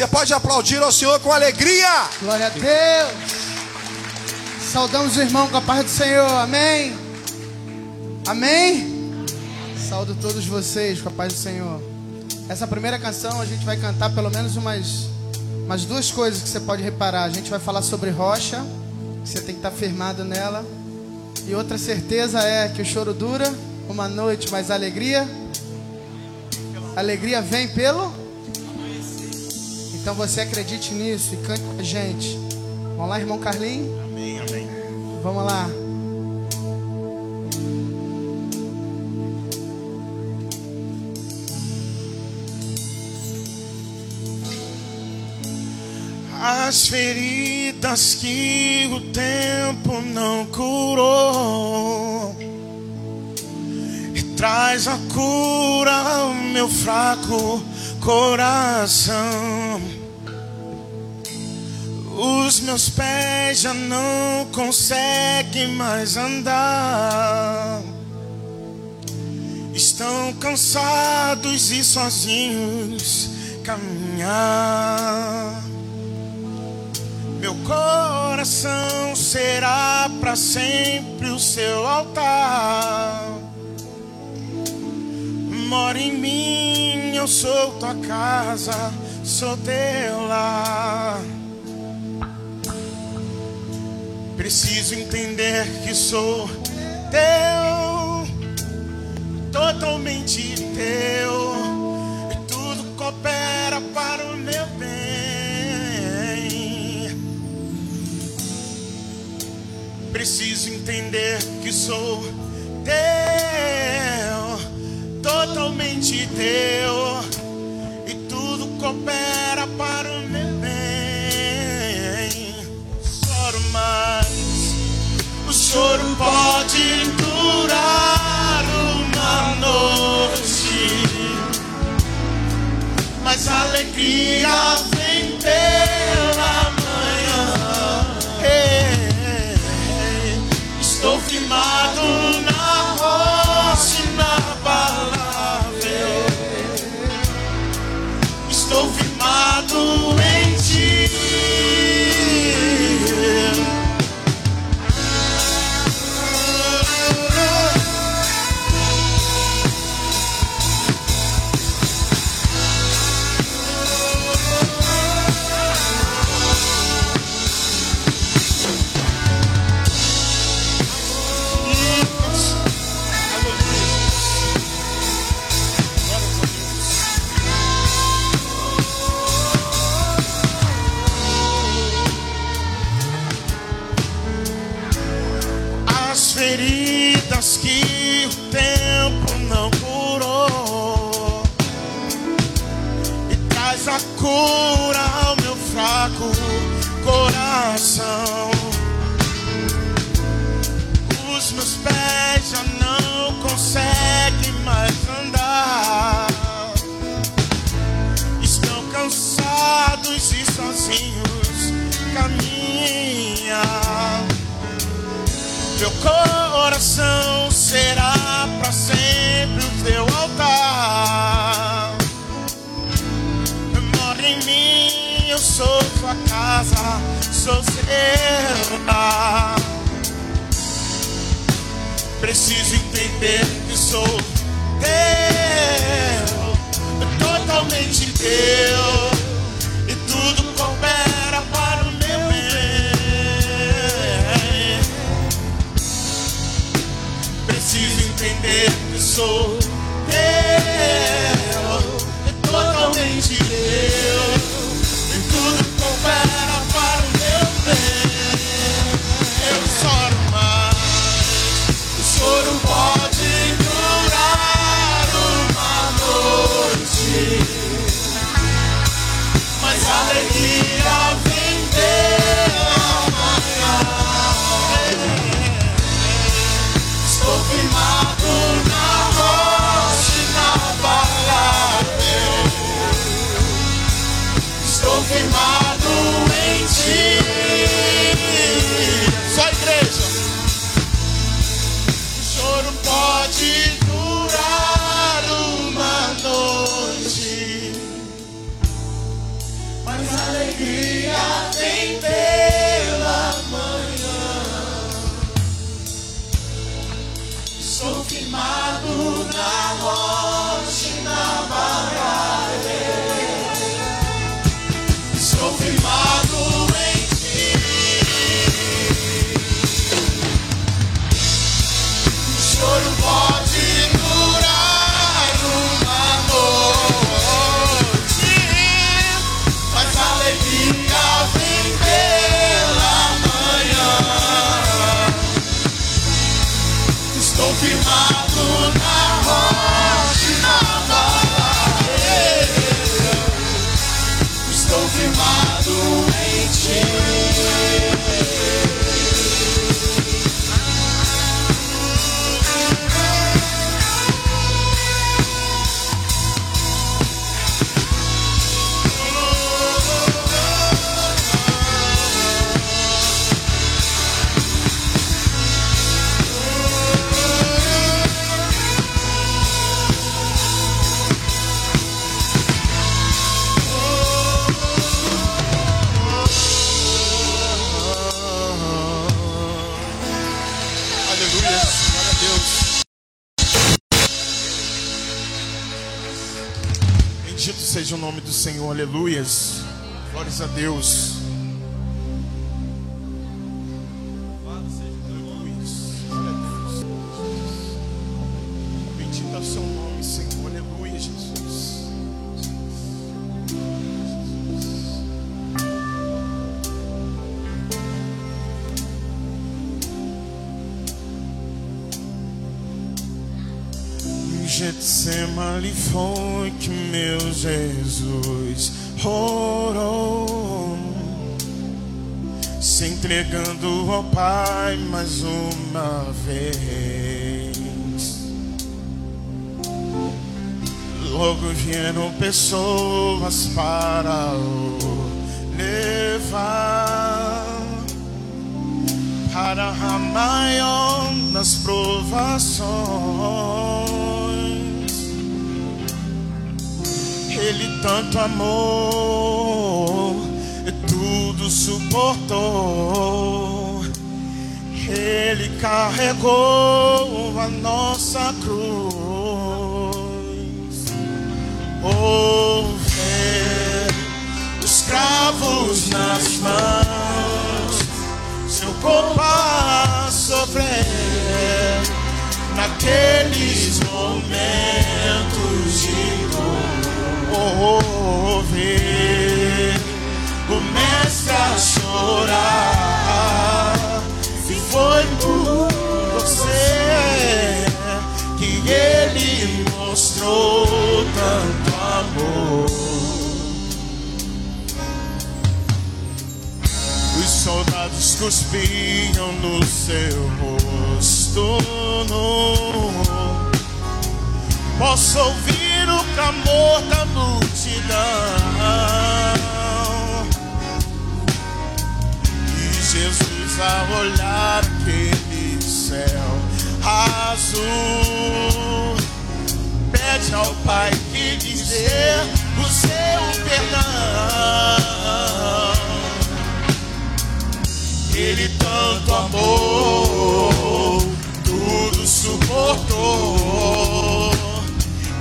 Você pode aplaudir ao Senhor com alegria. Glória a Deus. Saudamos o irmão com a paz do Senhor. Amém. Amém. Saúdo todos vocês com a paz do Senhor. Essa primeira canção a gente vai cantar pelo menos umas, umas duas coisas que você pode reparar. A gente vai falar sobre rocha, você tem que estar firmado nela. E outra certeza é que o choro dura uma noite, mas a alegria. A alegria vem pelo. Então você acredite nisso e cante com a gente. Vamos lá, irmão Carlinhos? Amém, amém. Vamos lá. As feridas que o tempo não curou e traz a cura ao meu fraco coração. Os meus pés já não conseguem mais andar. Estão cansados e sozinhos caminhar. Meu coração será para sempre o seu altar. Mora em mim, eu sou tua casa, sou teu lar. Preciso entender que sou teu, totalmente teu, e tudo coopera para o meu bem. Preciso entender que sou teu, totalmente teu, e tudo coopera para o meu bem. Choro mais, o choro pode durar uma noite, mas a alegria sou seu. Preciso entender que sou teu, totalmente teu, e tudo coopera para o meu bem. Preciso entender que sou nome do Senhor, aleluias. Glórias a Deus. Entregando ao Pai mais uma vez. Logo vieram pessoas para o levar para a maior nas provações. Ele tanto amou, tudo suportou. Ele carregou a nossa cruz. Houver os cravos nas mãos seu corpo a sofrer naqueles momentos de dor. Mestre a chorar. Se foi por você que ele mostrou tanto amor. Os soldados cuspiam no seu rosto. Posso ouvir o clamor da multidão. A olhar aquele céu azul, pede ao Pai que dizer o seu perdão. Ele tanto amou, tudo suportou.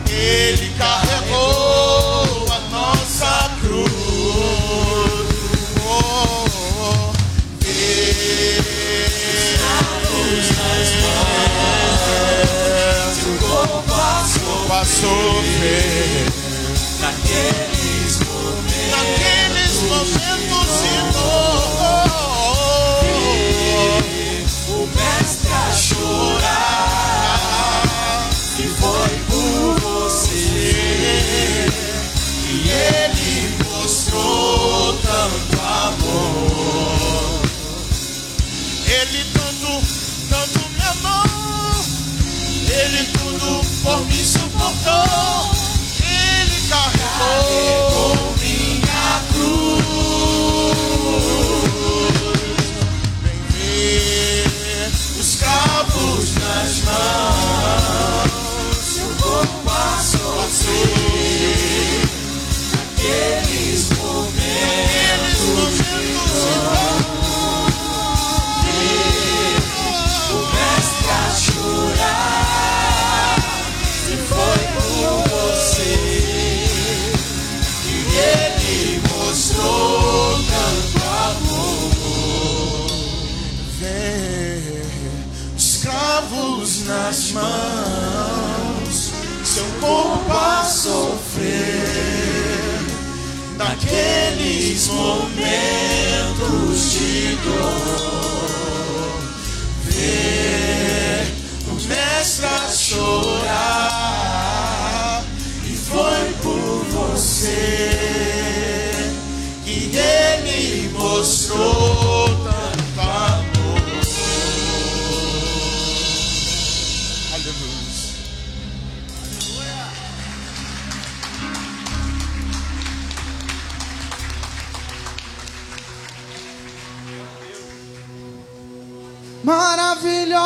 Ele carregou a sofrer. Naqueles momentos, naqueles momentos de dor, o mestre a chorar. E foi por você que ele mostrou. Momentos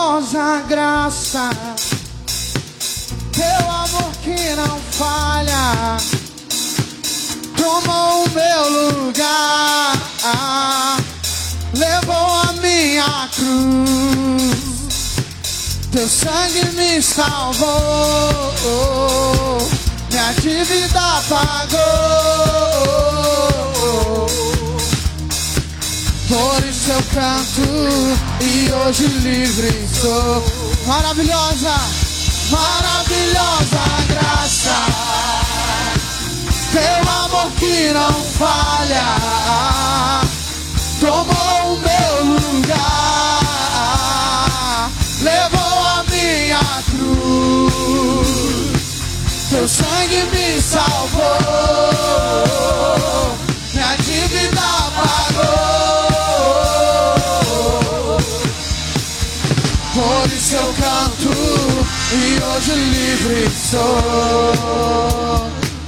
Maravilhosa graça, teu amor que não falha, tomou o meu lugar, levou a minha cruz, teu sangue me salvou, minha dívida pagou. Por isso eu canto e hoje livre sou. Maravilhosa, maravilhosa graça. Teu amor que não falha. Tomou o meu lugar. Levou a minha cruz. Teu sangue me salvou. E hoje livre sou.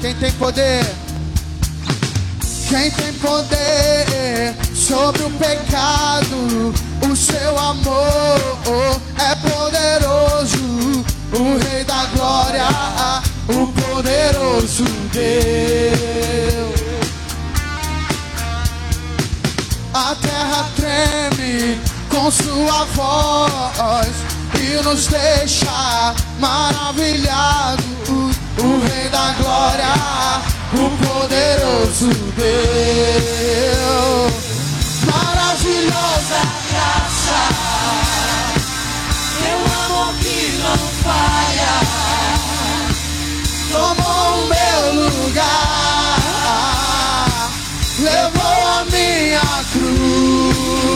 Quem tem poder? Quem tem poder sobre o pecado? O seu amor é poderoso. O Rei da Glória, o poderoso Deus. A terra treme com sua voz e nos deixa maravilhados. O Rei da Glória, o poderoso Deus. Maravilhosa graça, teu amor que não falha, tomou o meu lugar, levou a minha cruz.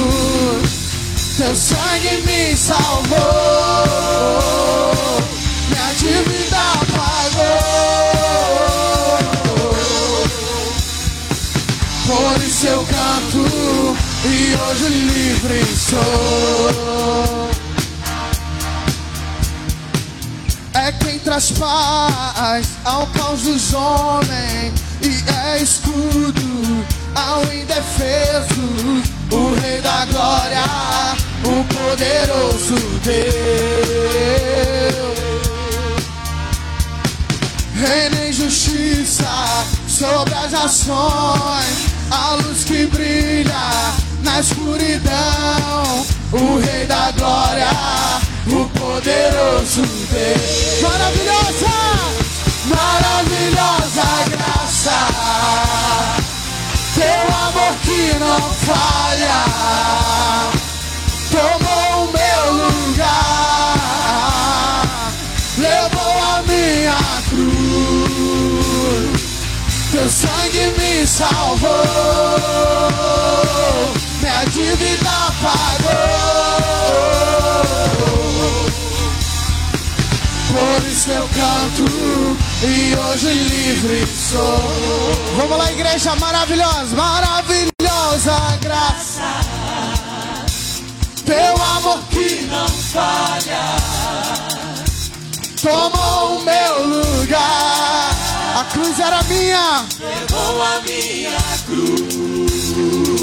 Teu sangue me salvou, minha dívida pagou. Por isso eu canto e hoje livre sou. É quem traz paz ao caos dos homens e é escudo ao indefeso, o Rei da Glória, o poderoso Deus. Reina em justiça sobre as nações, a luz que brilha na escuridão, o Rei da Glória, o poderoso Deus. Maravilhosa, maravilhosa graça, teu amor que não falha, levou a minha cruz. Teu sangue me salvou, minha dívida pagou. Por isso eu canto e hoje livre sou. Vamos lá, igreja maravilhosa, maravilhosa graça. Teu amor que não falha, tomou o meu lugar. A cruz era minha. Levou a minha cruz.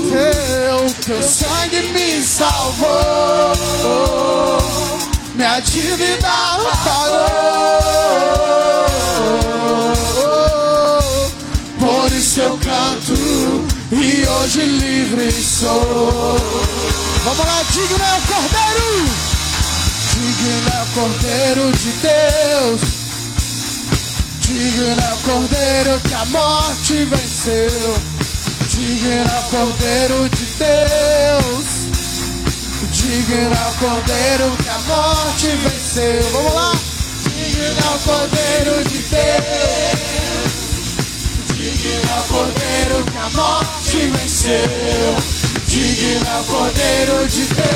Teu, teu sangue me salvou. Minha dívida pagou. Por isso eu canto e hoje livre sou. Vamos lá, digno é o Cordeiro. Digno é o Cordeiro de Deus. Digno é o Cordeiro que a morte venceu. Digno é o Cordeiro de Deus. Digno é o cordeiro que a morte venceu. Vamos lá. Digno é o cordeiro de Deus. Digno é o cordeiro que a morte venceu. Digno o cordeiro de Deus.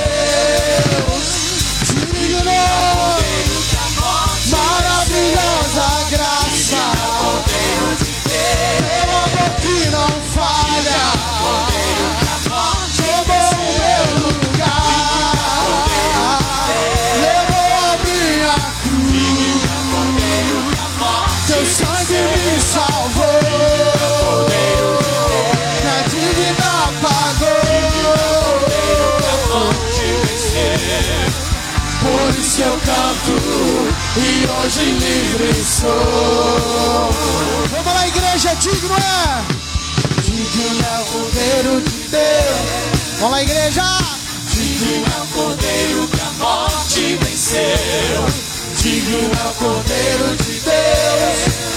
Digno o cordeiro que a morte Maravilhosa graça. Teu amor que não falha. E hoje livre sou. Vamos lá, igreja, digno é. Digno é o cordeiro de Deus. Vamos lá, igreja. Digno é o cordeiro que a morte venceu. Digno é o cordeiro de Deus.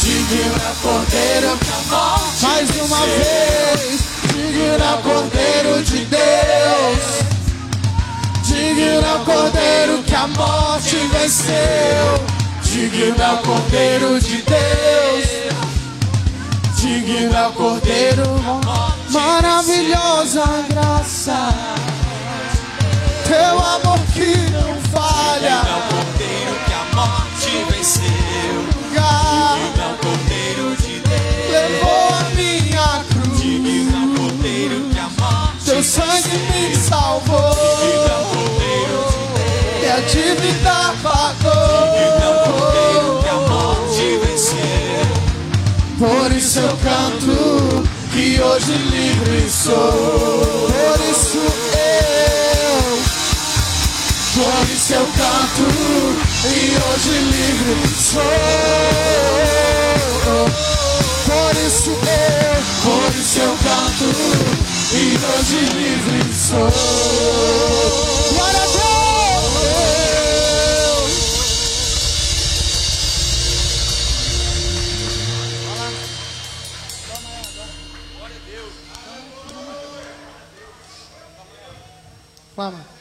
Digno é o cordeiro que a morte Mais uma vez. Digno é o cordeiro de Deus. Digno é o cordeiro que a morte venceu. Digno é o cordeiro de Deus. Digno é o cordeiro. Maravilhosa graça. Teu amor que não falha. É o cordeiro que a morte venceu. Lugar É o cordeiro de Deus. levou a minha cruz. É o cordeiro que a morte Teu sangue me salvou. Hoje livre sou. Por isso eu, por isso eu canto e hoje livre sou. Por isso eu, por isso eu canto e hoje livre sou. Vamos.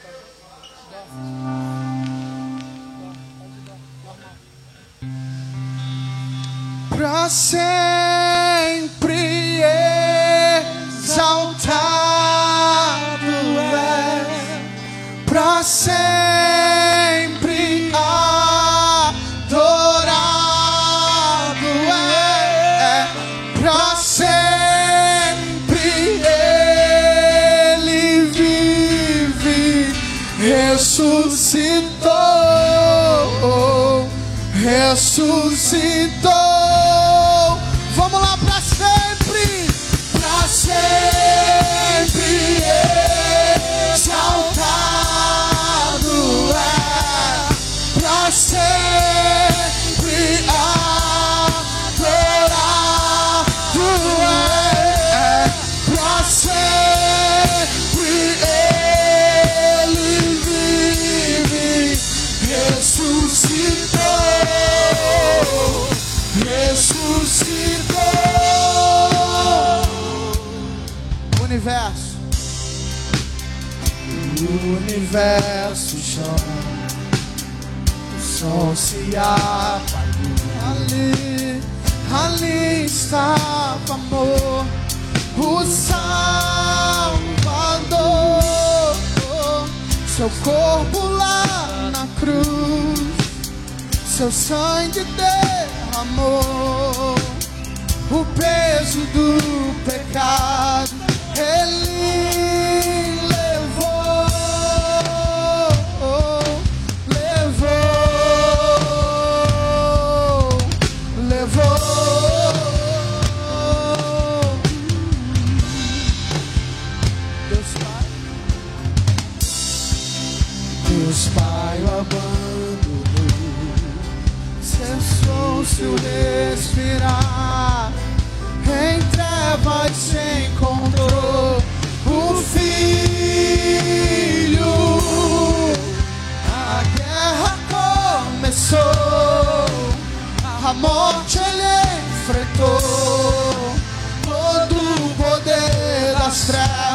Universo, o universo chama, o sol se apagou. Ali, ali estava amor, o Salvador, seu corpo lá na cruz, seu sangue derramou. O peso do pecado seu respirar. Em trevas a morte ele enfrentou. Todo o poder das trevas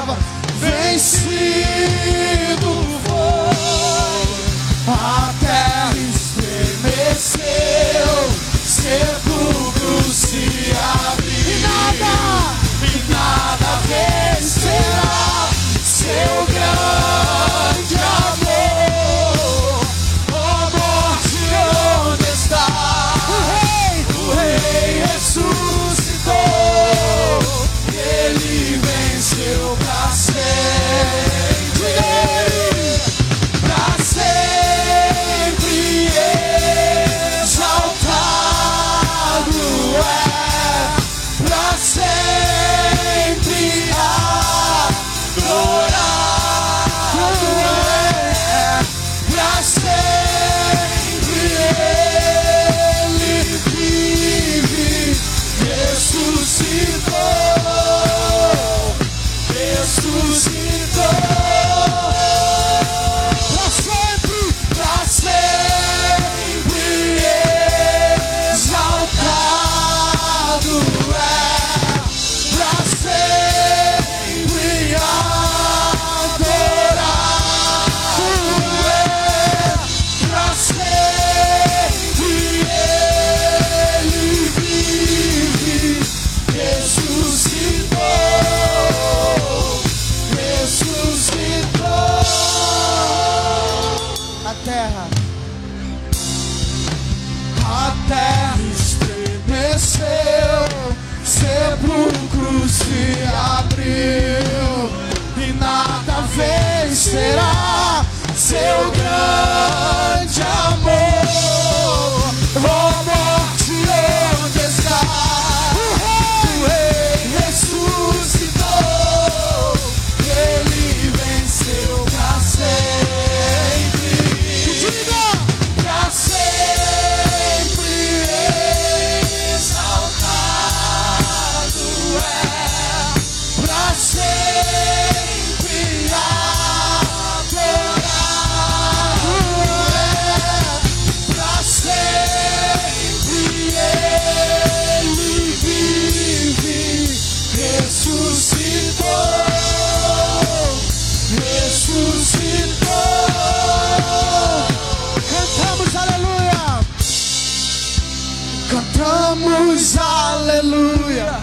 aleluia.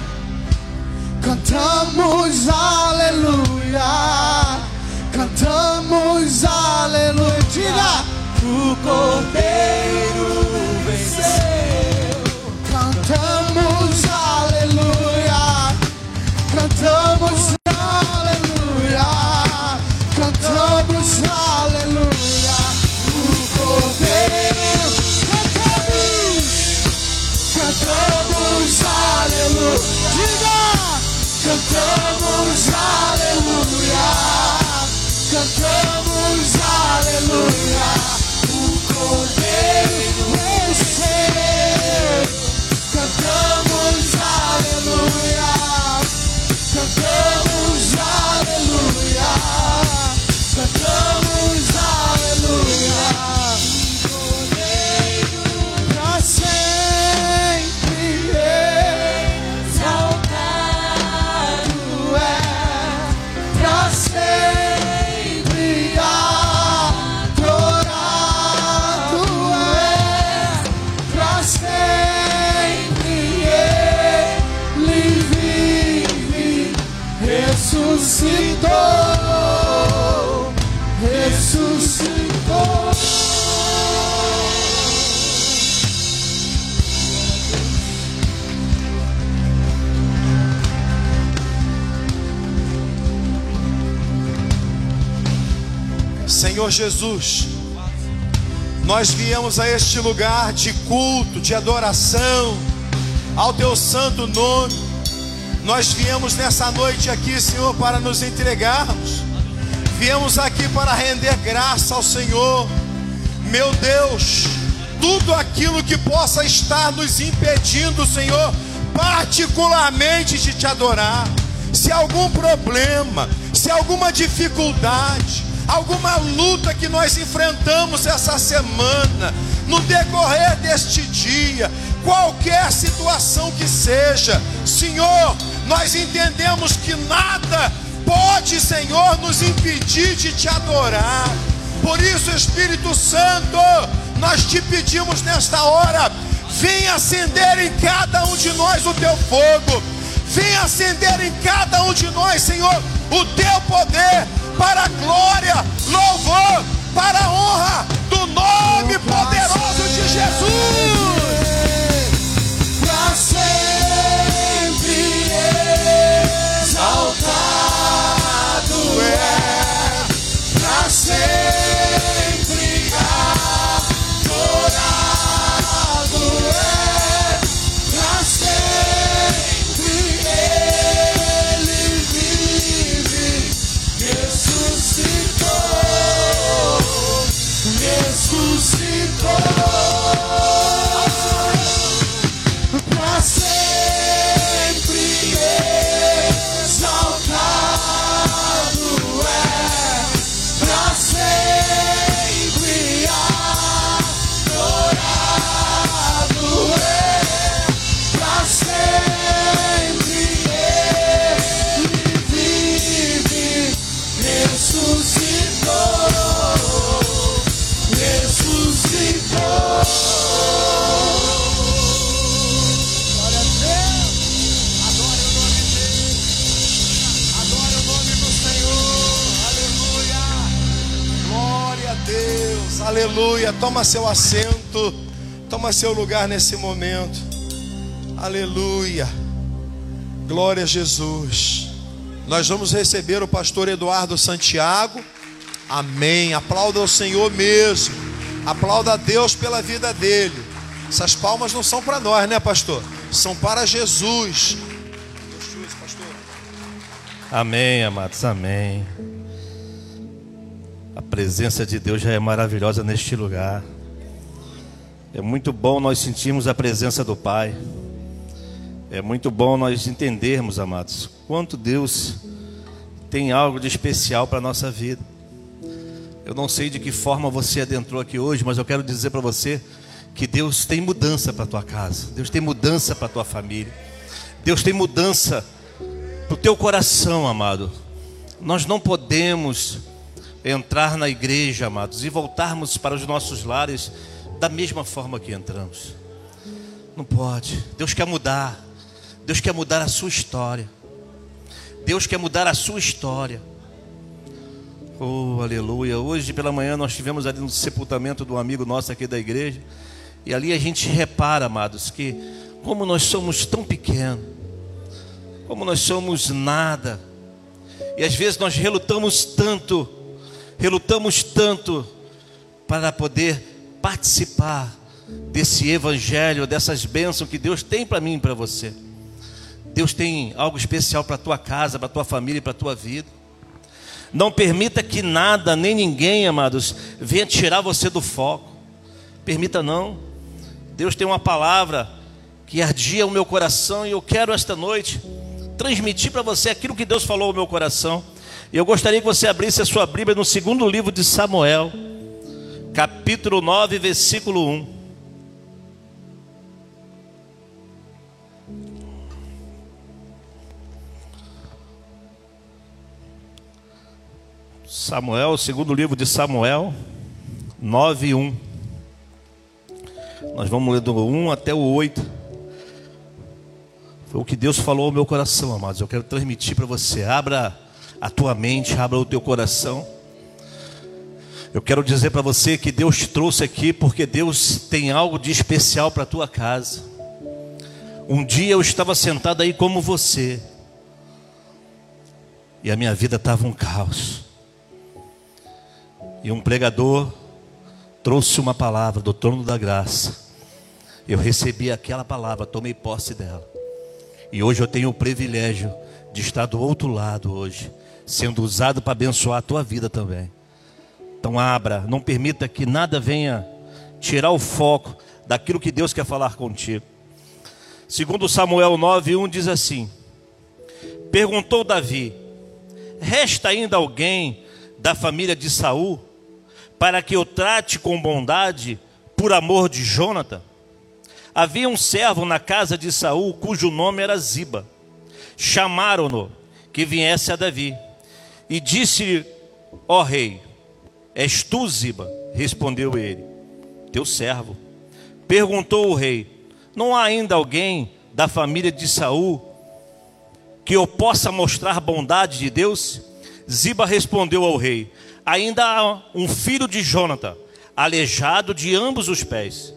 Cantamos aleluia. Cantamos aleluia. Diga. O Cordeiro Jesus, nós viemos a este lugar de culto, de adoração ao teu santo nome. Nós viemos nessa noite aqui, Senhor, para nos entregarmos. Viemos aqui para render graça ao Senhor. Meu Deus, tudo aquilo que possa estar nos impedindo, Senhor, particularmente de te adorar. Se algum problema, se alguma dificuldade, alguma luta que nós enfrentamos essa semana, no decorrer deste dia, qualquer situação que seja, Senhor, nós entendemos que nada pode, Senhor, nos impedir de te adorar. Por isso, Espírito Santo, nós te pedimos nesta hora, venha acender em cada um de nós o teu fogo, venha acender em cada um de nós, Senhor, o teu poder para a glória, louvor, para a honra do nome poderoso de Jesus. Aleluia. Toma seu assento. Toma seu lugar nesse momento. Aleluia. Glória a Jesus. Nós vamos receber o pastor Eduardo Santiago. Amém. Aplauda o Senhor mesmo. Aplauda a Deus pela vida dele. Essas palmas não são para nós, né, pastor? São para Jesus. Amém, amados. Amém. A presença de Deus já é maravilhosa neste lugar. É muito bom nós sentirmos a presença do Pai. É muito bom nós entendermos, amados, quanto Deus tem algo de especial para a nossa vida. Eu não sei de que forma você adentrou aqui hoje, mas eu quero dizer para você que Deus tem mudança para a tua casa, Deus tem mudança para a tua família, Deus tem mudança para o teu coração, amado. Nós não podemos entrar na igreja, amados, e voltarmos para os nossos lares da mesma forma que entramos. Não pode. Deus quer mudar. Deus quer mudar a sua história. Deus quer mudar a sua história. Oh, aleluia. Hoje pela manhã nós tivemos ali no sepultamento do amigo nosso aqui da igreja. E ali a gente repara, amados, que como nós somos tão pequenos, como nós somos nada, e às vezes nós relutamos tanto, relutamos tanto para poder participar desse evangelho, dessas bênçãos que Deus tem para mim e para você. Deus tem algo especial para a tua casa, para a tua família e para a tua vida. Não permita que nada, nem ninguém, amados, venha tirar você do foco. Permita não. Deus tem uma palavra que ardia o meu coração e eu quero esta noite transmitir para você aquilo que Deus falou ao meu coração. E eu gostaria que você abrisse a sua Bíblia no segundo livro de Samuel, capítulo 9, versículo 1. Samuel, segundo livro de Samuel, 9 e 1. Nós vamos ler do 1 até o 8. Foi o que Deus falou ao meu coração, amados. Eu quero transmitir para você. Abra a tua mente, abra o teu coração. Eu quero dizer para você que Deus te trouxe aqui porque Deus tem algo de especial para a tua casa. Um dia eu estava sentado aí como você, e a minha vida estava um caos. E um pregador trouxe uma palavra do trono da graça. Eu recebi aquela palavra, tomei posse dela. E hoje eu tenho o privilégio de estar do outro lado hoje, sendo usado para abençoar a tua vida também. Então abra, não permita que nada venha tirar o foco daquilo que Deus quer falar contigo. Segundo Samuel 9:1 diz assim: Perguntou Davi: Resta ainda alguém da família de Saul para que eu trate com bondade por amor de Jonathan? Havia um servo na casa de Saul cujo nome era Ziba. Chamaram-no que viesse a Davi. E disse: Ó rei, és tu Ziba? Respondeu ele: Teu servo. Perguntou o rei: Não há ainda alguém da família de Saul que eu possa mostrar bondade de Deus? Ziba respondeu ao rei: ainda há um filho de Jonathan, aleijado de ambos os pés.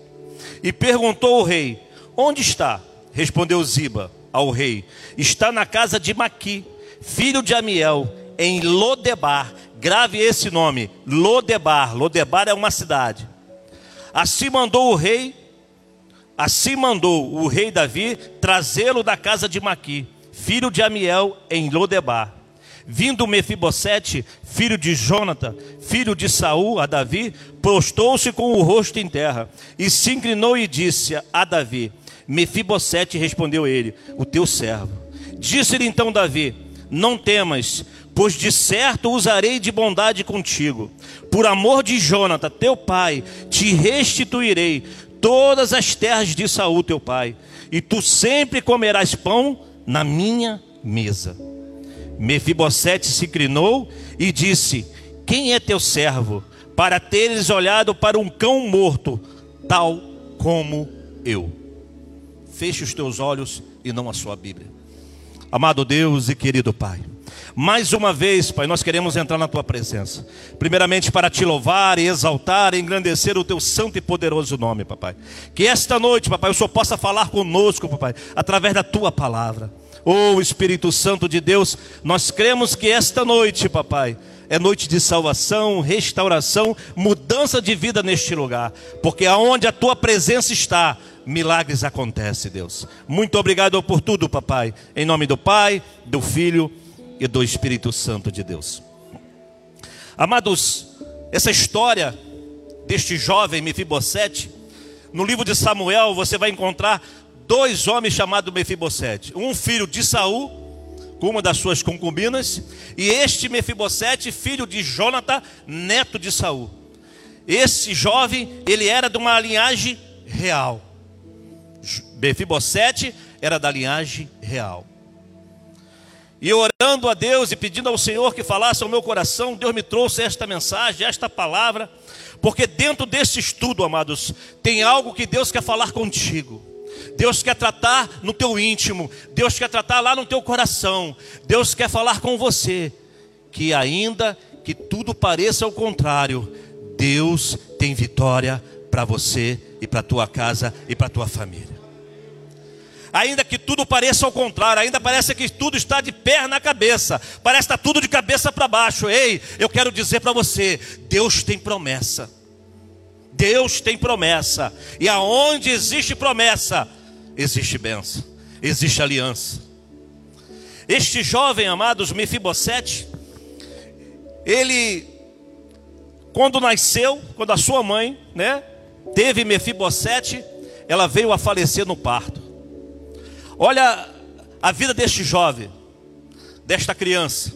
E perguntou o rei: Onde está? Respondeu Ziba ao rei: Está na casa de Maqui, filho de Amiel, em Lodebar. Grave esse nome: Lodebar. Lodebar é uma cidade. Assim mandou o rei, assim mandou o rei Davi trazê-lo da casa de Maqui, filho de Amiel, em Lodebar. Vindo Mefibosete, filho de Jonathan, filho de Saul, a Davi, prostou-se com o rosto em terra e se inclinou e disse a Davi: Mefibosete respondeu ele: O teu servo. Disse-lhe então Davi: Não temas, pois de certo usarei de bondade contigo. Por amor de Jonathan, teu pai, te restituirei todas as terras de Saul, teu pai, e tu sempre comerás pão na minha mesa. Mefibosete se inclinou e disse: Quem é teu servo, para teres olhado para um cão morto, tal como eu? Feche os teus olhos e não a sua Bíblia. Amado Deus e querido Pai, mais uma vez, Pai, nós queremos entrar na tua presença. Primeiramente para te louvar e exaltar e engrandecer o teu santo e poderoso nome, papai. Que esta noite, papai, o Senhor possa falar conosco, papai, através da tua palavra. Oh Espírito Santo de Deus, nós cremos que esta noite, papai, é noite de salvação, restauração, mudança de vida neste lugar, porque aonde a tua presença está, milagres acontecem, Deus. Muito obrigado por tudo, papai. Em nome do Pai, do Filho e do Espírito Santo de Deus. Amados, essa história deste jovem Mefibosete, no livro de Samuel você vai encontrar dois homens chamados Mefibosete, um filho de Saul, com uma das suas concubinas, e este Mefibosete, filho de Jonathan, neto de Saul. Esse jovem, ele era de uma linhagem real. Mefibosete era da linhagem real. E orando a Deus e pedindo ao Senhor que falasse ao meu coração, Deus me trouxe esta mensagem, esta palavra, porque dentro desse estudo, amados, tem algo que Deus quer falar contigo. Deus quer tratar no teu íntimo, Deus quer tratar lá no teu coração, Deus quer falar com você, que ainda que tudo pareça ao contrário, Deus tem vitória para você e para tua casa e para tua família. Ainda que tudo pareça ao contrário, ainda parece que tudo está de pé na cabeça, parece estar tudo de cabeça para baixo. Ei, eu quero dizer para você: Deus tem promessa. Deus tem promessa, e aonde existe promessa, existe bênção, existe aliança. Este jovem, amados, Mefibosete, ele, quando nasceu, quando a sua mãe, né, teve Mefibosete, ela veio a falecer no parto. Olha a vida deste jovem, desta criança.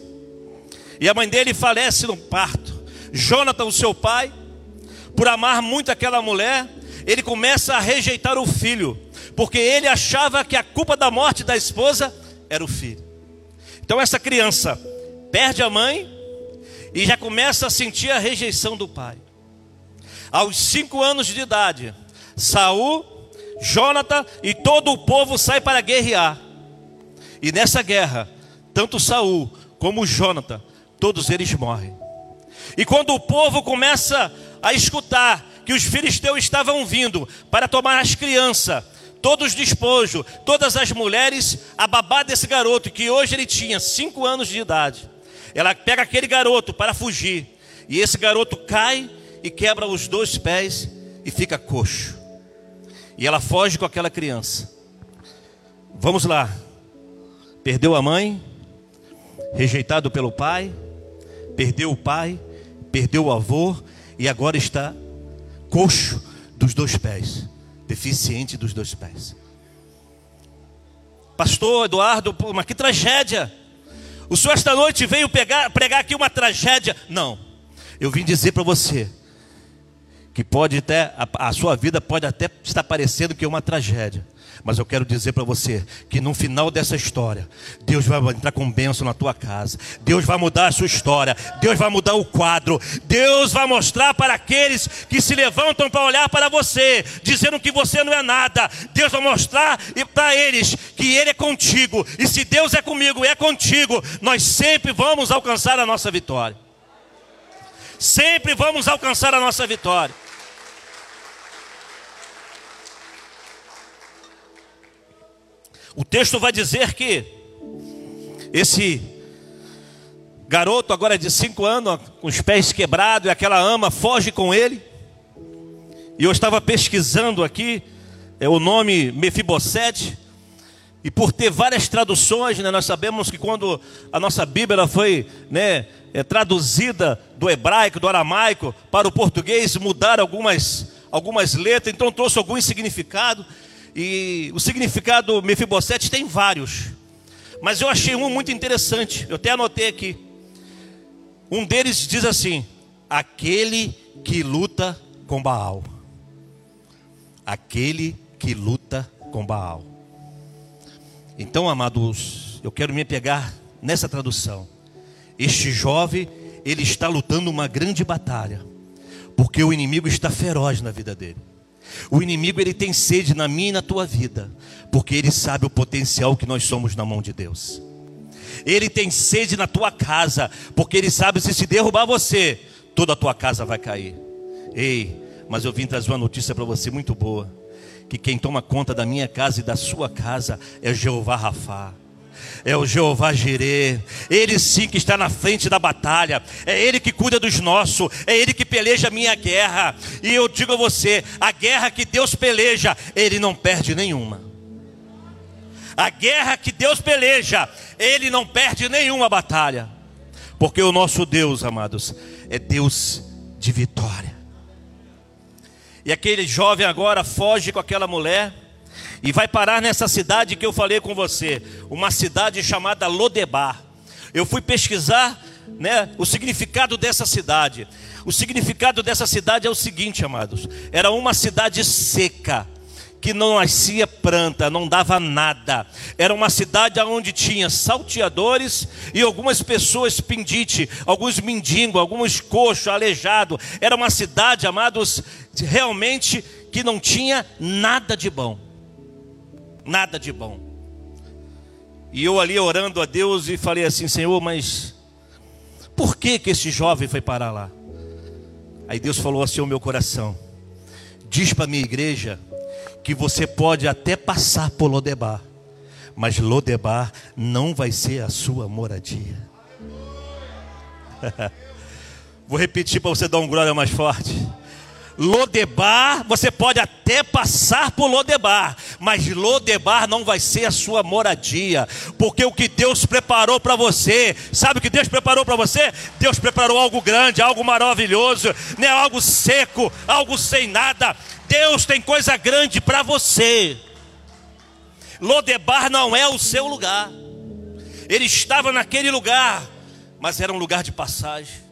E a mãe dele falece no parto. Jonathan, o seu pai, por amar muito aquela mulher, ele começa a rejeitar o filho, porque ele achava que a culpa da morte da esposa era o filho. Então essa criança perde a mãe e já começa a sentir a rejeição do pai. Aos cinco anos de idade, Saul, Jonathan e todo o povo sai para guerrear. E nessa guerra, tanto Saul como Jonathan, todos eles morrem. E quando o povo começa a escutar que os filisteus estavam vindo para tomar as crianças, todos os despojos, todas as mulheres, a babá desse garoto, que hoje ele tinha cinco anos de idade. Ela pega aquele garoto para fugir, e esse garoto cai e quebra os dois pés e fica coxo. E ela foge com aquela criança. Vamos lá. Perdeu a mãe, rejeitado pelo pai, perdeu o pai, perdeu o avô e agora está coxo dos dois pés, deficiente dos dois pés. Pastor Eduardo, mas que tragédia! O senhor esta noite veio pegar, pregar aqui uma tragédia? Não, eu vim dizer para você que pode até a, a sua vida pode até estar parecendo que é uma tragédia, mas eu quero dizer para você que no final dessa história, Deus vai entrar com bênção na tua casa. Deus vai mudar a sua história. Deus vai mudar o quadro. Deus vai mostrar para aqueles que se levantam para olhar para você, dizendo que você não é nada. Deus vai mostrar para eles que Ele é contigo. E se Deus é comigo, é contigo, nós sempre vamos alcançar a nossa vitória. Sempre vamos alcançar a nossa vitória. O texto vai dizer que esse garoto, agora de cinco anos, com os pés quebrados e aquela ama, foge com ele. E eu estava pesquisando aqui é o nome Mefibosete. E por ter várias traduções, né, nós sabemos que quando a nossa Bíblia foi né, é, traduzida do hebraico, do aramaico para o português, mudaram algumas, algumas letras, então trouxe algum significado. E o significado Mefibosete tem vários. Mas eu achei um muito interessante. Eu até anotei aqui. Um deles diz assim: aquele que luta com Baal. Aquele que luta com Baal. Então, amados, eu quero me pegar nessa tradução. Este jovem, ele está lutando uma grande batalha, porque o inimigo está feroz na vida dele. O inimigo ele tem sede na minha e na tua vida, porque ele sabe o potencial que nós somos na mão de Deus. Ele tem sede na tua casa, porque ele sabe se se derrubar você, toda a tua casa vai cair. Ei, mas eu vim trazer uma notícia para você muito boa, que quem toma conta da minha casa e da sua casa é Jeová Rafá. É o Jeová Jirê. Ele sim que está na frente da batalha. É Ele que cuida dos nossos. É Ele que peleja a minha guerra. E eu digo a você: a guerra que Deus peleja, Ele não perde nenhuma. A guerra que Deus peleja, Ele não perde nenhuma batalha. Porque o nosso Deus, amados, é Deus de vitória. E aquele jovem agora foge com aquela mulher e vai parar nessa cidade que eu falei com você, uma cidade chamada Lodebar. Eu fui pesquisar, né, o significado dessa cidade. O significado dessa cidade é o seguinte, amados: era uma cidade seca que não nascia planta, não dava nada. Era uma cidade onde tinha salteadores e algumas pessoas pendite, alguns mendigos, alguns coxos, aleijado. Era uma cidade, amados, realmente que não tinha nada de bom. Nada de bom. E eu ali orando a Deus e falei assim, Senhor, mas por que que esse jovem foi parar lá? Aí Deus falou assim ao meu coração: Diz para minha igreja que você pode até passar por Lodebar, mas Lodebar não vai ser a sua moradia. Vou repetir para você dar um glória mais forte. Lodebar, você pode até passar por Lodebar, mas Lodebar não vai ser a sua moradia, porque o que Deus preparou para você, sabe o que Deus preparou para você? Deus preparou algo grande, algo maravilhoso, não é algo seco, algo sem nada. Deus tem coisa grande para você. Lodebar não é o seu lugar. Ele estava naquele lugar, mas era um lugar de passagem.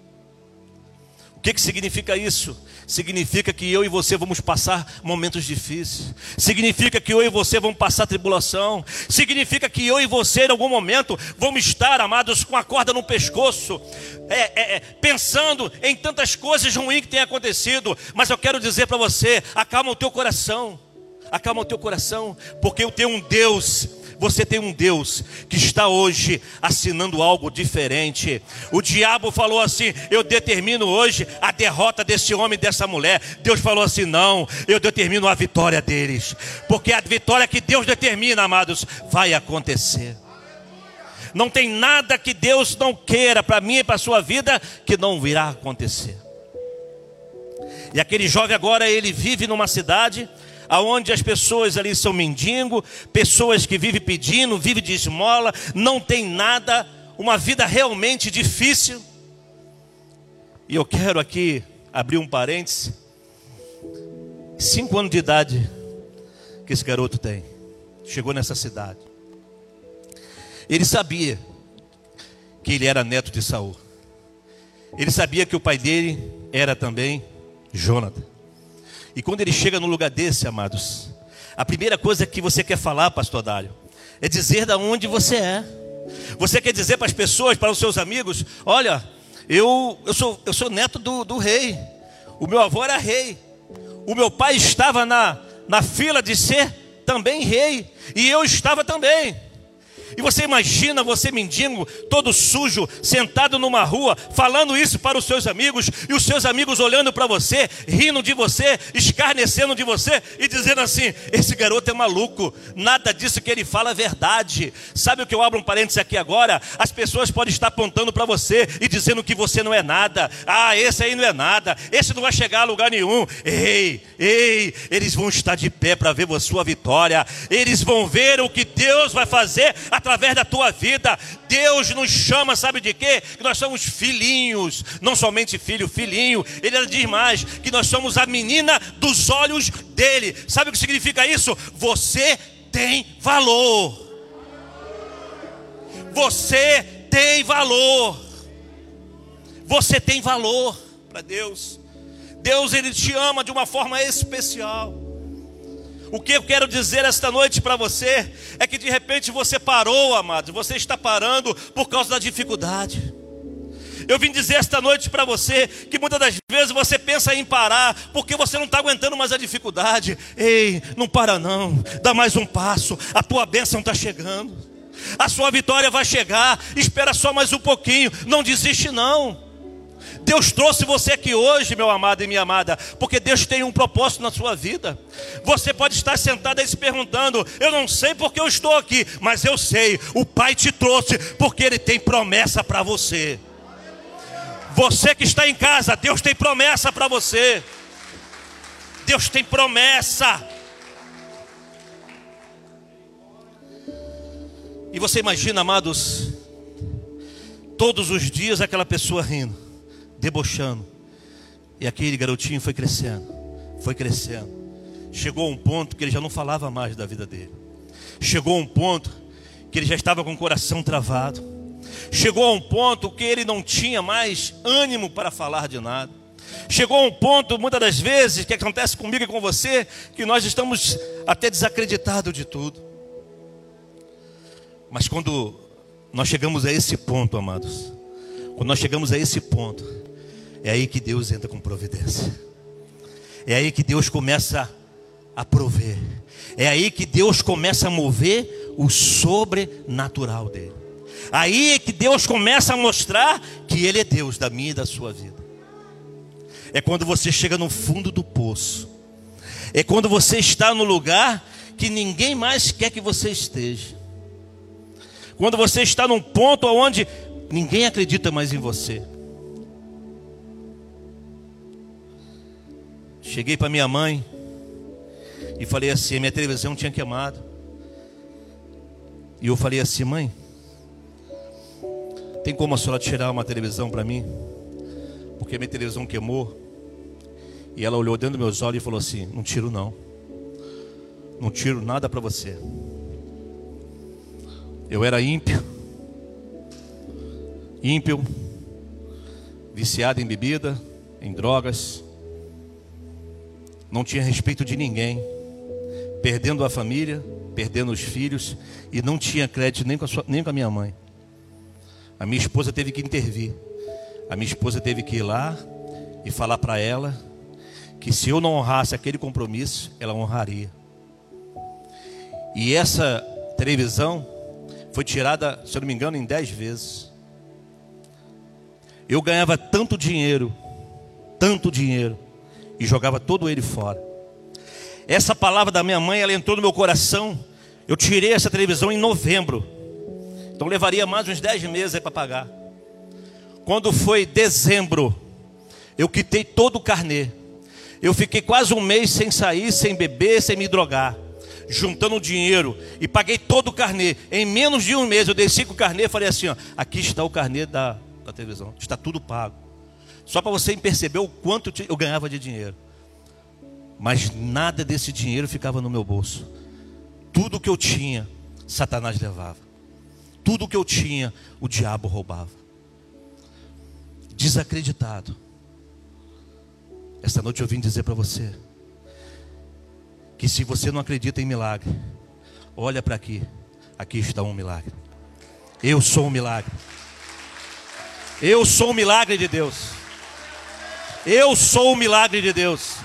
O que, que significa isso? Significa que eu e você vamos passar momentos difíceis, significa que eu e você vamos passar tribulação, significa que eu e você em algum momento vamos estar, amados, com a corda no pescoço, é, é, é, pensando em tantas coisas ruins que têm acontecido, mas eu quero dizer para você: acalma o teu coração, acalma o teu coração, porque eu tenho um Deus você tem um Deus que está hoje assinando algo diferente. O diabo falou assim: Eu determino hoje a derrota desse homem dessa mulher. Deus falou assim: Não, eu determino a vitória deles. Porque a vitória que Deus determina, amados, vai acontecer. Não tem nada que Deus não queira para mim e para a sua vida que não virá acontecer. E aquele jovem agora ele vive numa cidade aonde as pessoas ali são mendigo, pessoas que vivem pedindo, vivem de esmola, não tem nada, uma vida realmente difícil. E eu quero aqui abrir um parêntese. Cinco anos de idade que esse garoto tem. Chegou nessa cidade. Ele sabia que ele era neto de Saul. Ele sabia que o pai dele era também Jonathan. E quando ele chega num lugar desse, amados, a primeira coisa que você quer falar, pastor Dálio, é dizer da onde você é. Você quer dizer para as pessoas, para os seus amigos, olha, eu, eu, sou, eu sou neto do, do rei. O meu avô era rei. O meu pai estava na, na fila de ser também rei. E eu estava também. E você imagina você mendigo, todo sujo, sentado numa rua, falando isso para os seus amigos, e os seus amigos olhando para você, rindo de você, escarnecendo de você e dizendo assim: esse garoto é maluco, nada disso que ele fala é verdade. Sabe o que eu abro um parênteses aqui agora? As pessoas podem estar apontando para você e dizendo que você não é nada. Ah, esse aí não é nada, esse não vai chegar a lugar nenhum. Ei, ei, eles vão estar de pé para ver a sua vitória, eles vão ver o que Deus vai fazer através da tua vida. Deus nos chama, sabe de quê? Que nós somos filhinhos, não somente filho, filhinho. Ele diz mais que nós somos a menina dos olhos dele. Sabe o que significa isso? Você tem valor. Você tem valor. Você tem valor para Deus. Deus ele te ama de uma forma especial. O que eu quero dizer esta noite para você é que de repente você parou, amado, você está parando por causa da dificuldade. Eu vim dizer esta noite para você que muitas das vezes você pensa em parar porque você não está aguentando mais a dificuldade. Ei, não para não, dá mais um passo, a tua bênção está chegando, a sua vitória vai chegar. Espera só mais um pouquinho, não desiste não. Deus trouxe você aqui hoje, meu amado e minha amada, porque Deus tem um propósito na sua vida. Você pode estar sentado aí se perguntando: eu não sei porque eu estou aqui, mas eu sei, o Pai te trouxe porque Ele tem promessa para você. Você que está em casa, Deus tem promessa para você. Deus tem promessa. E você imagina, amados, todos os dias aquela pessoa rindo, debochando. E aquele garotinho foi crescendo, foi crescendo. Chegou a um ponto que ele já não falava mais da vida dele. Chegou a um ponto que ele já estava com o coração travado. Chegou a um ponto que ele não tinha mais ânimo para falar de nada. Chegou a um ponto, muitas das vezes, que acontece comigo e com você, que nós estamos até desacreditados de tudo. Mas quando nós chegamos a esse ponto, amados, quando nós chegamos a esse ponto, é aí que Deus entra com providência. É aí que Deus começa a prover. É aí que Deus começa a mover o sobrenatural dele. Aí é que Deus começa a mostrar que Ele é Deus da minha e da sua vida. É quando você chega no fundo do poço. É quando você está no lugar que ninguém mais quer que você esteja. Quando você está num ponto onde ninguém acredita mais em você. Cheguei para minha mãe e falei assim: minha televisão tinha queimado. E eu falei assim: mãe, tem como a senhora tirar uma televisão para mim? Porque minha televisão queimou. E ela olhou dentro dos meus olhos e falou assim: Não tiro, não. Não tiro nada para você. Eu era ímpio, ímpio, viciado em bebida, em drogas, não tinha respeito de ninguém, perdendo a família, perdendo os filhos, e não tinha crédito nem com a, sua, nem com a minha mãe. A minha esposa teve que intervir. A minha esposa teve que ir lá e falar para ela que se eu não honrasse aquele compromisso, ela honraria. E essa televisão foi tirada, se eu não me engano, em dez vezes. Eu ganhava tanto dinheiro, tanto dinheiro, e jogava todo ele fora. Essa palavra da minha mãe, ela entrou no meu coração. Eu tirei essa televisão em novembro. Então levaria mais uns dez meses para pagar. Quando foi dezembro, eu quitei todo o carnê. Eu fiquei quase um mês sem sair, sem beber, sem me drogar juntando dinheiro e paguei todo o carnê. Em menos de um mês eu desci com o carnê e falei assim: ó, aqui está o carnê da, da televisão, está tudo pago. Só para você perceber o quanto eu ganhava de dinheiro. Mas nada desse dinheiro ficava no meu bolso. Tudo que eu tinha, Satanás levava. Tudo que eu tinha, o diabo roubava. Desacreditado. Esta noite eu vim dizer para você que se você não acredita em milagre, olha para aqui. Aqui está um milagre. Eu sou um milagre. Eu sou um milagre de Deus. Eu sou um milagre de Deus.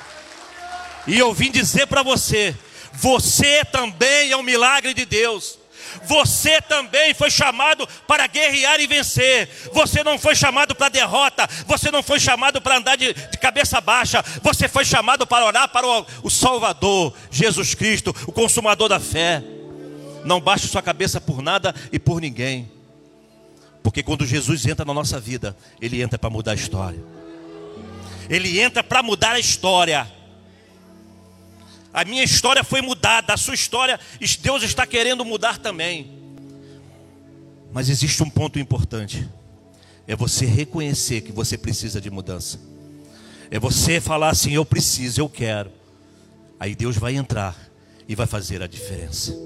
E eu vim dizer para você: você também é um milagre de Deus. Você também foi chamado para guerrear e vencer. Você não foi chamado para derrota. Você não foi chamado para andar de, de, cabeça baixa. Você foi chamado para orar para o, o Salvador, Jesus Cristo, o consumador da fé. Não baixe sua cabeça por nada e por ninguém. Porque quando Jesus entra na nossa vida, Ele entra para mudar a história. Ele entra para mudar a história. A minha história foi mudada, a sua história, Deus está querendo mudar também. Mas existe um ponto importante: é você reconhecer que você precisa de mudança. É você falar assim: eu preciso, eu quero. Aí Deus vai entrar e vai fazer a diferença.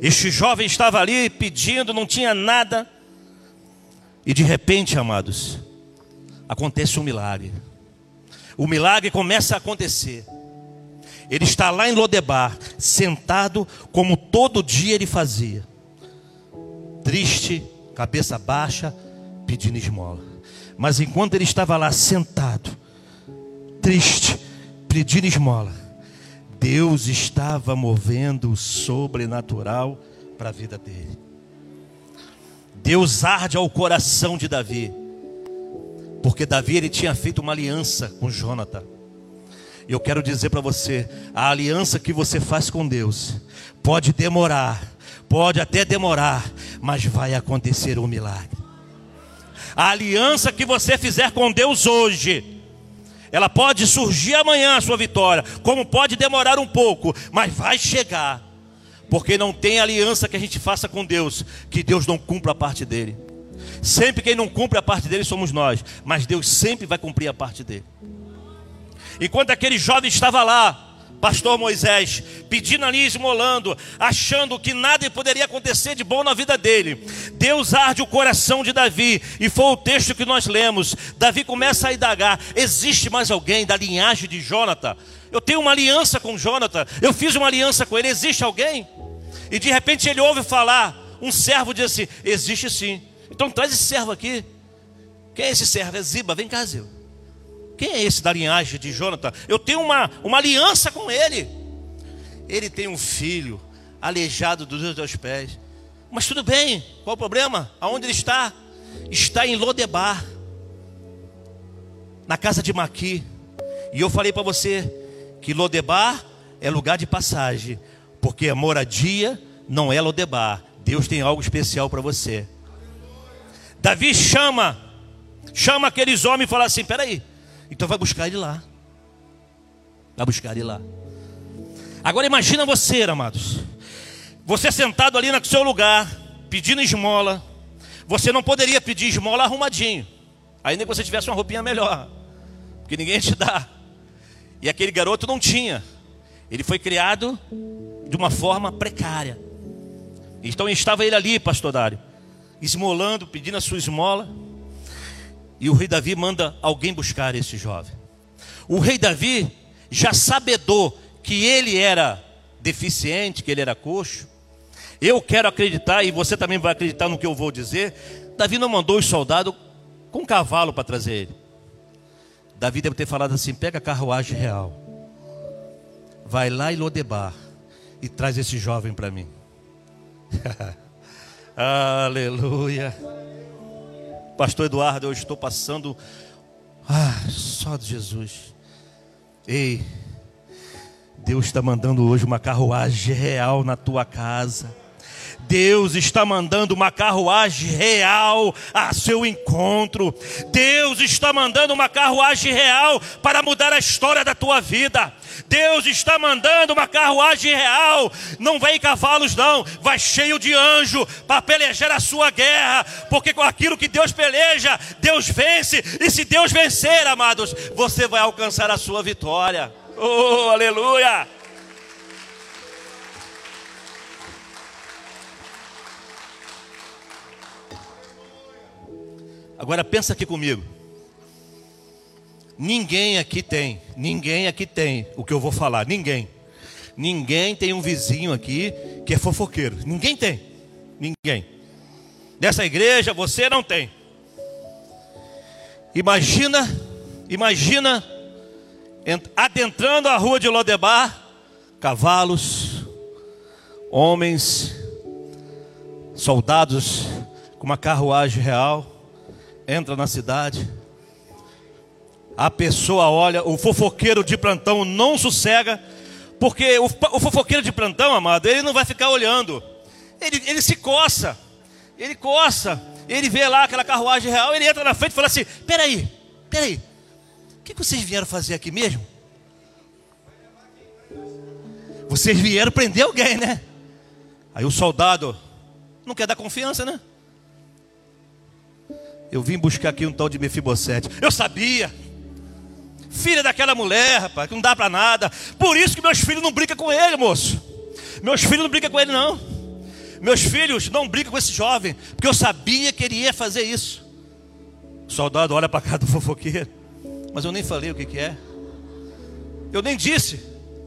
Este jovem estava ali pedindo, não tinha nada. E de repente, amados, acontece um milagre. O milagre começa a acontecer. Ele está lá em Lodebar, sentado como todo dia ele fazia. Triste, cabeça baixa, pedindo esmola. Mas enquanto ele estava lá sentado, triste, pedindo esmola, Deus estava movendo o sobrenatural para a vida dele. Deus arde ao coração de Davi Porque Davi ele tinha feito uma aliança com Jonathan. E eu quero dizer para você, a aliança que você faz com Deus pode demorar, pode até demorar, mas vai acontecer um milagre. A aliança que você fizer com Deus hoje, ela pode surgir amanhã a sua vitória, como pode demorar um pouco, mas vai chegar. Porque não tem aliança que a gente faça com Deus que Deus não cumpra a parte dele. Sempre quem não cumpre a parte dele somos nós, mas Deus sempre vai cumprir a parte dele. Enquanto aquele jovem estava lá, pastor Moisés, pedindo ali, esmolando, achando que nada poderia acontecer de bom na vida dele. Deus arde o coração de Davi, e foi o texto que nós lemos. Davi começa a indagar: existe mais alguém da linhagem de Jonathan? Eu tenho uma aliança com Jonathan, eu fiz uma aliança com ele, existe alguém? E de repente ele ouve falar, um servo diz assim: existe sim. Então traz esse servo aqui. Quem é esse servo? É Ziba, vem cá, Ziba. Quem é esse da linhagem de Jonathan? Eu tenho uma, uma aliança com ele. Ele tem um filho aleijado dos dois pés. Mas tudo bem, qual o problema? Aonde ele está? Está em Lodebar, na casa de Maqui. E eu falei para você que Lodebar é lugar de passagem, porque a moradia não é Lodebar. Deus tem algo especial para você. Davi chama, chama aqueles homens e fala assim: peraí, então vai buscar ele lá. Vai buscar ele lá. Agora imagina você, amados. Você sentado ali no seu lugar, pedindo esmola. Você não poderia pedir esmola arrumadinho. Ainda que você tivesse uma roupinha melhor. Porque ninguém te dá. E aquele garoto não tinha. Ele foi criado de uma forma precária. Então estava ele ali, pastor Dário esmolando, pedindo a sua esmola. E o rei Davi manda alguém buscar esse jovem. O rei Davi, já sabedor que ele era deficiente, que ele era coxo, eu quero acreditar, e você também vai acreditar no que eu vou dizer. Davi não mandou os soldados com cavalo para trazer ele. Davi deve ter falado assim: pega a carruagem real, vai lá em Lodebar e traz esse jovem para mim. Aleluia. Pastor Eduardo, eu estou passando. Ah, só de Jesus. Ei, Deus está mandando hoje uma carruagem real na tua casa. Deus está mandando uma carruagem real a seu encontro. Deus está mandando uma carruagem real para mudar a história da tua vida. Deus está mandando uma carruagem real. Não vem cavalos, não. Vai cheio de anjo para pelejar a sua guerra. Porque com aquilo que Deus peleja, Deus vence. E se Deus vencer, amados, você vai alcançar a sua vitória. Oh, aleluia! Agora pensa aqui comigo. Ninguém aqui tem, ninguém aqui tem o que eu vou falar, ninguém. Ninguém tem um vizinho aqui que é fofoqueiro. Ninguém tem. Ninguém. Nessa igreja você não tem. Imagina, imagina adentrando a rua de Lodebar, cavalos, homens, soldados com uma carruagem real entra na cidade, a pessoa olha, o fofoqueiro de plantão não sossega, porque o, o fofoqueiro de plantão, amado, ele não vai ficar olhando, ele, ele se coça, ele coça, ele vê lá aquela carruagem real, ele entra na frente e fala assim: peraí, peraí, o que vocês vieram fazer aqui mesmo? Vocês vieram prender alguém, né? Aí o soldado não quer dar confiança, né? Eu vim buscar aqui um tal de Mefibosete. Eu sabia. Filha daquela mulher, rapaz, que não dá para nada. Por isso que meus filhos não brincam com ele, moço. Meus filhos não brincam com ele, não. Meus filhos não brincam com esse jovem, porque eu sabia que ele ia fazer isso. O soldado olha para cá do fofoqueiro, mas eu nem falei o que, que é. Eu nem disse.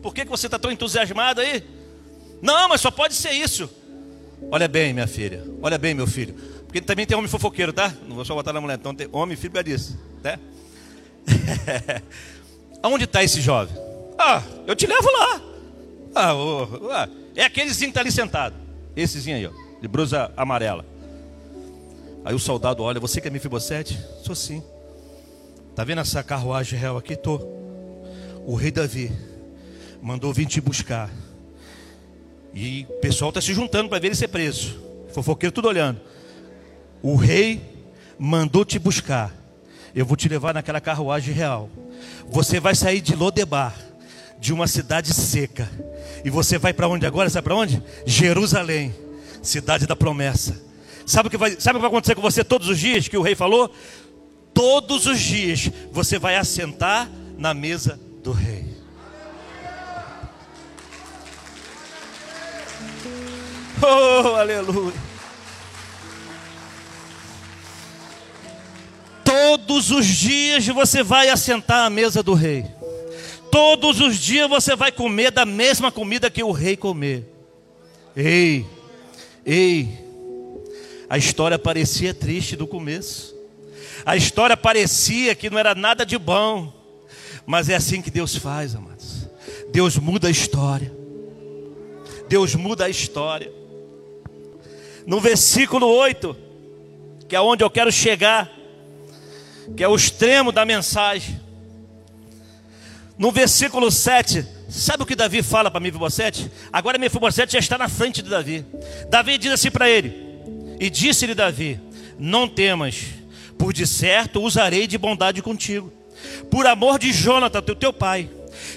Por que, que você está tão entusiasmado aí? Não, mas só pode ser isso. Olha bem, minha filha. Olha bem, meu filho. Porque também tem homem fofoqueiro, tá? Não vou só botar na mulher. Então tem homem, filho, disso. Tá? Aonde está esse jovem? Ah, eu te levo lá. Ah, oh, oh, é aquelezinho que está ali sentado. Essezinho aí, ó, de blusa amarela. Aí o soldado olha, você que é Mefibosete? Sou sim. Tá vendo essa carruagem real aqui? Tô. O rei Davi mandou vir te buscar. E o pessoal está se juntando para ver ele ser preso. Fofoqueiro tudo olhando. O rei mandou te buscar. Eu vou te levar naquela carruagem real. Você vai sair de Lodebar, de uma cidade seca. E você vai para onde agora? Sabe para onde? Jerusalém, cidade da promessa. Sabe o que vai, sabe o que vai acontecer com você todos os dias que o rei falou? Todos os dias você vai assentar na mesa do rei. Oh, aleluia. Todos os dias você vai assentar à mesa do rei. Todos os dias você vai comer da mesma comida que o rei comer. Ei, ei. A história parecia triste do começo. A história parecia que não era nada de bom. Mas é assim que Deus faz, amados. Deus muda a história. Deus muda a história. No versículo 8, que é onde eu quero chegar, que é o extremo da mensagem. No versículo 7, sabe o que Davi fala para Mefibosete? Agora Mefibosete já está na frente de Davi. Davi diz assim para ele: E disse-lhe Davi: Não temas, por de certo usarei de bondade contigo. Por amor de Jonathan, teu, teu pai,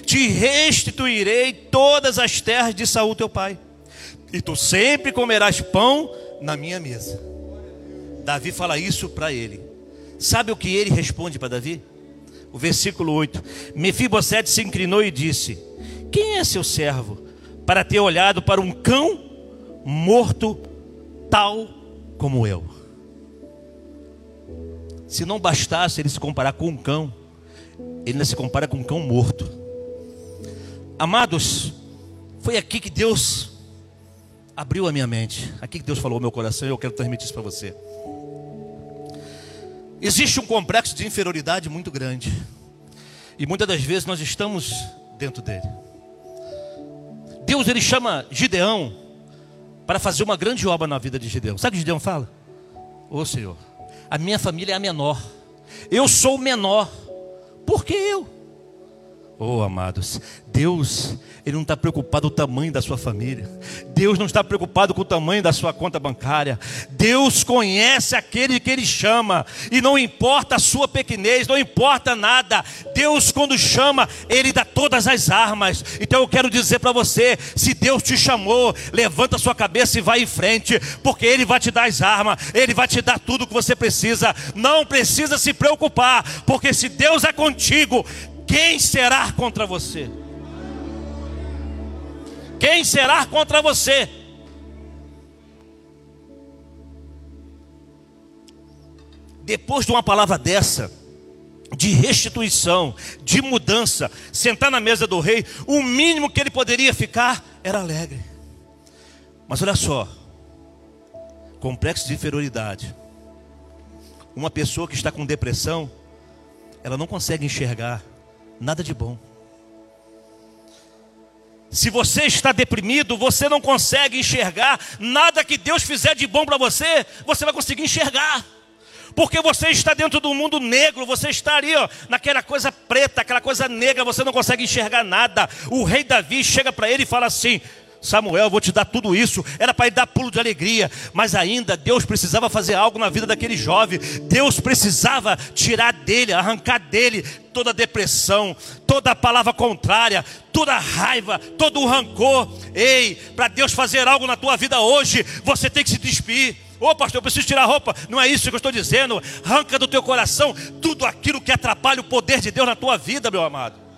te restituirei todas as terras de Saul, teu pai e tu sempre comerás pão na minha mesa. Davi fala isso para ele. Sabe o que ele responde para Davi? O versículo 8: Mefibosete se inclinou e disse: Quem é seu servo para ter olhado para um cão morto tal como eu? Se não bastasse ele se comparar com um cão, ele ainda se compara com um cão morto. Amados, foi aqui que Deus abriu a minha mente. Aqui que Deus falou ao meu coração e eu quero transmitir isso para você. Existe um complexo de inferioridade muito grande. E muitas das vezes nós estamos dentro dele. Deus ele chama Gideão para fazer uma grande obra na vida de Gideão. Sabe o que Gideão fala? Ô Senhor, a minha família é a menor. Eu sou o menor. Por que eu? Oh, amados, Deus, Ele não está preocupado com o tamanho da sua família. Deus não está preocupado com o tamanho da sua conta bancária. Deus conhece aquele que Ele chama. E não importa a sua pequenez, não importa nada. Deus, quando chama, Ele dá todas as armas. Então eu quero dizer para você: se Deus te chamou, levanta sua cabeça e vai em frente. Porque Ele vai te dar as armas. Ele vai te dar tudo o que você precisa. Não precisa se preocupar. Porque se Deus é contigo, quem será contra você? Quem será contra você? Depois de uma palavra dessa, de restituição, de mudança, sentar na mesa do rei, o mínimo que ele poderia ficar era alegre. Mas olha só, complexo de inferioridade. Uma pessoa que está com depressão, ela não consegue enxergar nada de bom. Se você está deprimido, você não consegue enxergar nada que Deus fizer de bom para você, você vai conseguir enxergar. Porque você está dentro do mundo negro, você está ali, ó, naquela coisa preta, aquela coisa negra, você não consegue enxergar nada. O rei Davi chega para ele e fala assim: Samuel, eu vou te dar tudo isso. Era para ele dar pulo de alegria, mas ainda Deus precisava fazer algo na vida daquele jovem. Deus precisava tirar dele, arrancar dele toda depressão, toda palavra contrária, toda raiva, todo o rancor. Ei, para Deus fazer algo na tua vida hoje, você tem que se despir. Ô oh, pastor, eu preciso tirar a roupa. Não é isso que eu estou dizendo. Arranca do teu coração tudo aquilo que atrapalha o poder de Deus na tua vida, meu amado.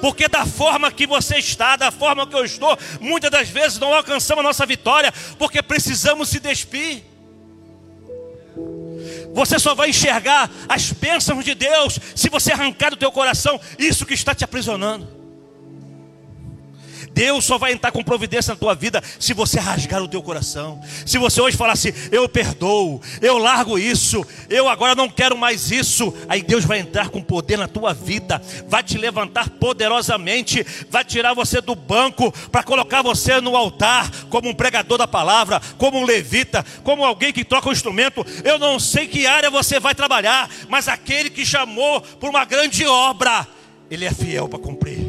Porque da forma que você está, da forma que eu estou, muitas das vezes não alcançamos a nossa vitória, porque precisamos se despir. Você só vai enxergar as bênçãos de Deus se você arrancar do teu coração isso que está te aprisionando. Deus só vai entrar com providência na tua vida se você rasgar o teu coração. Se você hoje falar assim, eu perdoo, eu largo isso, eu agora não quero mais isso. Aí Deus vai entrar com poder na tua vida, vai te levantar poderosamente, vai tirar você do banco para colocar você no altar como um pregador da palavra, como um levita, como alguém que troca o instrumento. Eu não sei que área você vai trabalhar, mas aquele que chamou por uma grande obra, ele é fiel para cumprir.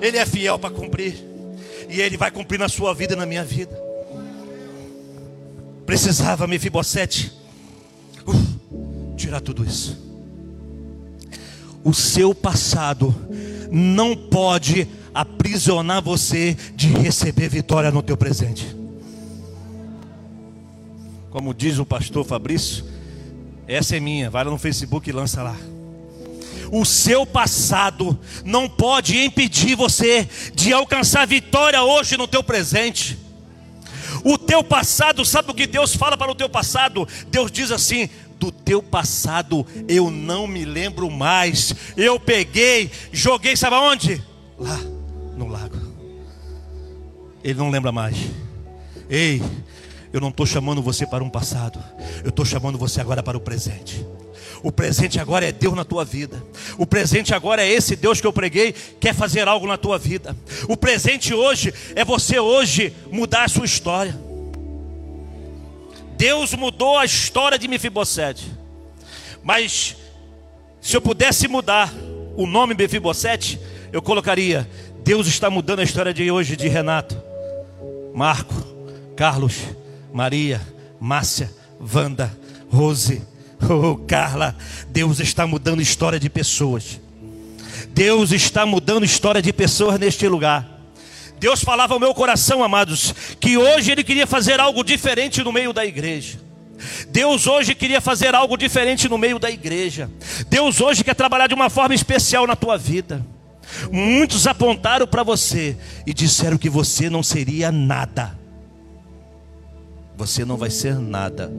Ele é fiel para cumprir. E Ele vai cumprir na sua vida e na minha vida. Precisava Mefibosete uh, tirar tudo isso. O seu passado não pode aprisionar você de receber vitória no teu presente. Como diz o pastor Fabrício, essa é minha, vai lá no Facebook e lança lá o seu passado não pode impedir você de alcançar vitória hoje no teu presente. O teu passado, sabe o que Deus fala para o teu passado? Deus diz assim: do teu passado eu não me lembro mais. Eu peguei, joguei, sabe aonde? Lá no lago. Ele não lembra mais. Ei, eu não estou chamando você para um passado, eu estou chamando você agora para o presente. O presente agora é Deus na tua vida. O presente agora é esse Deus que eu preguei, quer fazer algo na tua vida. O presente hoje é você hoje mudar a sua história. Deus mudou a história de Mefibosete. Mas se eu pudesse mudar o nome Mefibosete, eu colocaria: Deus está mudando a história de hoje de Renato, Marco, Carlos, Maria, Márcia, Wanda, Rose, Oh, Carla, Deus está mudando história de pessoas. Deus está mudando história de pessoas neste lugar. Deus falava ao meu coração, amados, que hoje Ele queria fazer algo diferente no meio da igreja. Deus hoje queria fazer algo diferente no meio da igreja. Deus hoje quer trabalhar de uma forma especial na tua vida. Muitos apontaram para você e disseram que você não seria nada. Você não vai ser nada.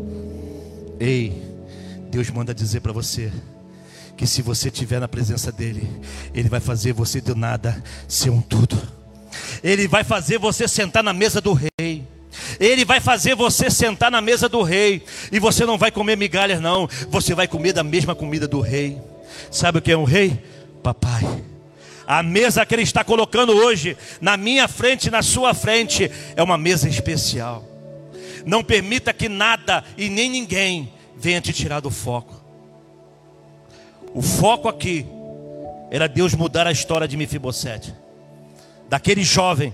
Ei, Deus manda dizer para você que se você estiver na presença dEle, Ele vai fazer você do nada ser um tudo. Ele vai fazer você sentar na mesa do rei. Ele vai fazer você sentar na mesa do rei. E você não vai comer migalhas, não. Você vai comer da mesma comida do rei. Sabe o que é um rei? Papai. A mesa que ele está colocando hoje, na minha frente, na sua frente, é uma mesa especial. Não permita que nada e nem ninguém venha te tirar do foco. O foco aqui era Deus mudar a história de Mefibosete. Daquele jovem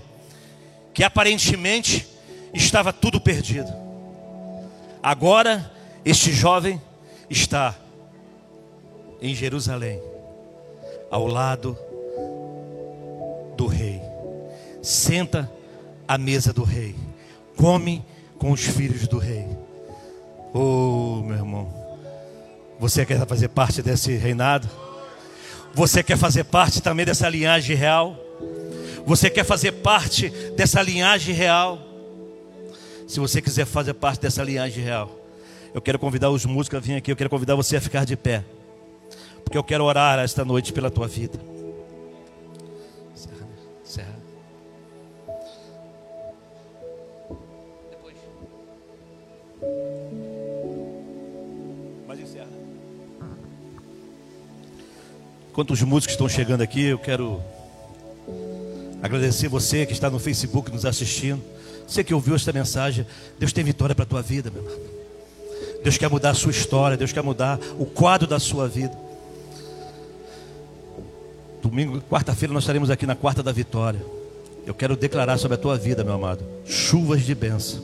que aparentemente estava tudo perdido. Agora este jovem está em Jerusalém, ao lado do rei. Senta à mesa do rei. Come com os filhos do rei. Oh, meu irmão. Você quer fazer parte desse reinado? Você quer fazer parte também dessa linhagem real? Você quer fazer parte dessa linhagem real? Se você quiser fazer parte dessa linhagem real, eu quero convidar os músicos a vir aqui. Eu quero convidar você a ficar de pé, porque eu quero orar esta noite pela tua vida. Enquanto os músicos estão chegando aqui, eu quero agradecer você que está no Facebook nos assistindo. Você que ouviu esta mensagem, Deus tem vitória para a tua vida, meu irmão. Deus quer mudar a sua história, Deus quer mudar o quadro da sua vida. Domingo, quarta-feira, nós estaremos aqui na quarta da vitória. Eu quero declarar sobre a tua vida, meu amado, chuvas de bênção.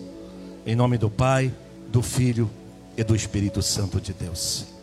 Em nome do Pai, do Filho e do Espírito Santo de Deus.